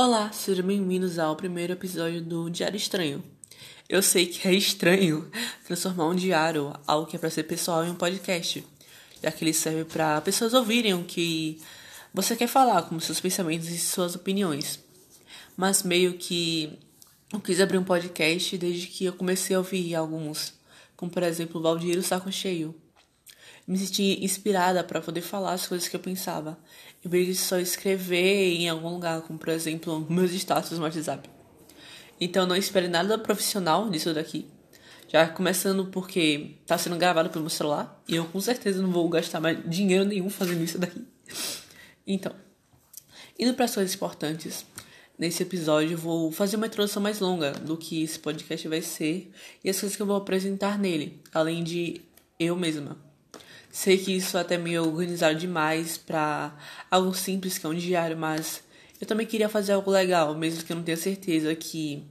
Olá, sejam bem-vindos ao primeiro episódio do Diário Estranho. Eu sei que é estranho transformar um diário, algo que é para ser pessoal, em um podcast, já que ele serve para pessoas ouvirem o que você quer falar, como seus pensamentos e suas opiniões. Mas meio que eu quis abrir um podcast desde que eu comecei a ouvir alguns, como por exemplo Valdir o Saco Cheio me senti inspirada para poder falar as coisas que eu pensava. Em vez de só escrever em algum lugar, como por exemplo meus status no WhatsApp. Então não espere nada profissional disso daqui. Já começando porque tá sendo gravado pelo meu celular e eu com certeza não vou gastar mais dinheiro nenhum fazendo isso daqui. Então, indo para as coisas importantes, nesse episódio eu vou fazer uma introdução mais longa do que esse podcast vai ser e as coisas que eu vou apresentar nele, além de eu mesma. Sei que isso é até meio organizado demais para algo simples que é um diário, mas eu também queria fazer algo legal, mesmo que eu não tenha certeza que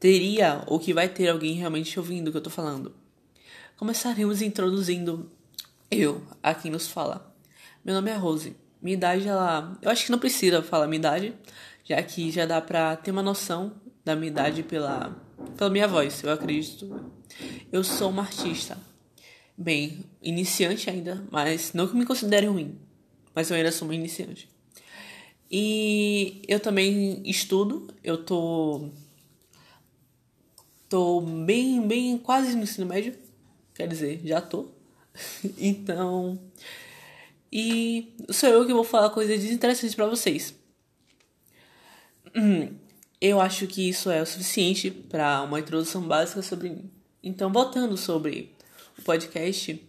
teria ou que vai ter alguém realmente ouvindo o que eu tô falando. Começaremos introduzindo eu, a quem nos fala. Meu nome é Rose. Minha idade, ela. Eu acho que não precisa falar minha idade, já que já dá pra ter uma noção da minha idade pela, pela minha voz, eu acredito. Eu sou uma artista bem, iniciante ainda, mas não que me considere ruim, mas eu ainda sou uma iniciante. E eu também estudo, eu tô tô bem, bem quase no ensino médio, quer dizer, já tô. então, e sou eu que vou falar coisas desinteressantes para vocês. Hum, eu acho que isso é o suficiente para uma introdução básica sobre mim. Então, voltando sobre o podcast,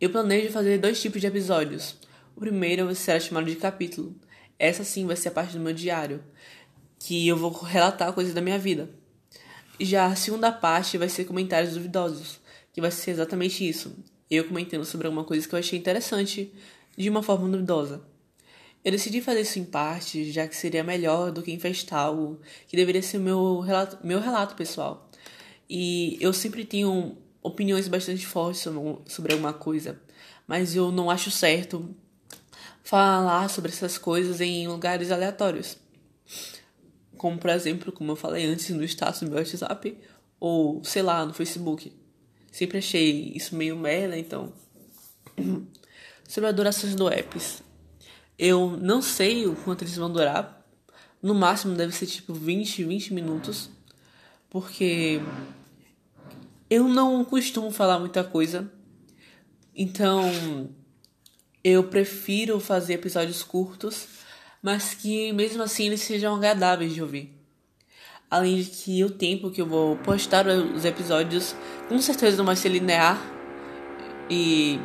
eu planejo fazer dois tipos de episódios. O primeiro será chamado de capítulo. Essa sim vai ser a parte do meu diário, que eu vou relatar coisas da minha vida. Já a segunda parte vai ser comentários duvidosos, que vai ser exatamente isso. Eu comentando sobre alguma coisa que eu achei interessante de uma forma duvidosa. Eu decidi fazer isso em parte, já que seria melhor do que infestar algo que deveria ser meu relato, meu relato pessoal. E eu sempre tenho opiniões bastante fortes sobre alguma coisa, mas eu não acho certo falar sobre essas coisas em lugares aleatórios. Como, por exemplo, como eu falei antes, no status do meu WhatsApp, ou, sei lá, no Facebook. Sempre achei isso meio merda, então. sobre a duração do apps. Eu não sei o quanto eles vão durar. No máximo deve ser tipo 20, 20 minutos. Porque eu não costumo falar muita coisa, então eu prefiro fazer episódios curtos, mas que mesmo assim eles sejam agradáveis de ouvir. Além de que o tempo que eu vou postar os episódios com certeza não vai ser linear e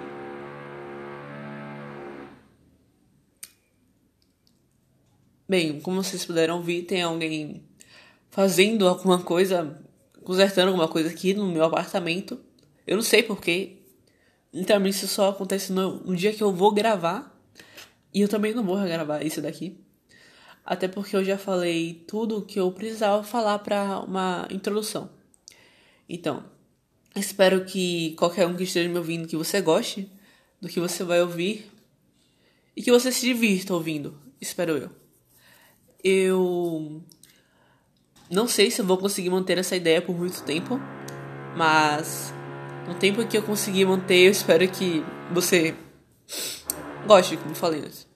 Bem, como vocês puderam ouvir, tem alguém fazendo alguma coisa consertando alguma coisa aqui no meu apartamento. Eu não sei porquê. Literalmente isso só acontece no, no dia que eu vou gravar. E eu também não vou gravar isso daqui. Até porque eu já falei tudo que eu precisava falar para uma introdução. Então, espero que qualquer um que esteja me ouvindo que você goste do que você vai ouvir e que você se divirta ouvindo. Espero eu. Eu não sei se eu vou conseguir manter essa ideia por muito tempo, mas no tempo que eu conseguir manter, eu espero que você goste, como falei antes.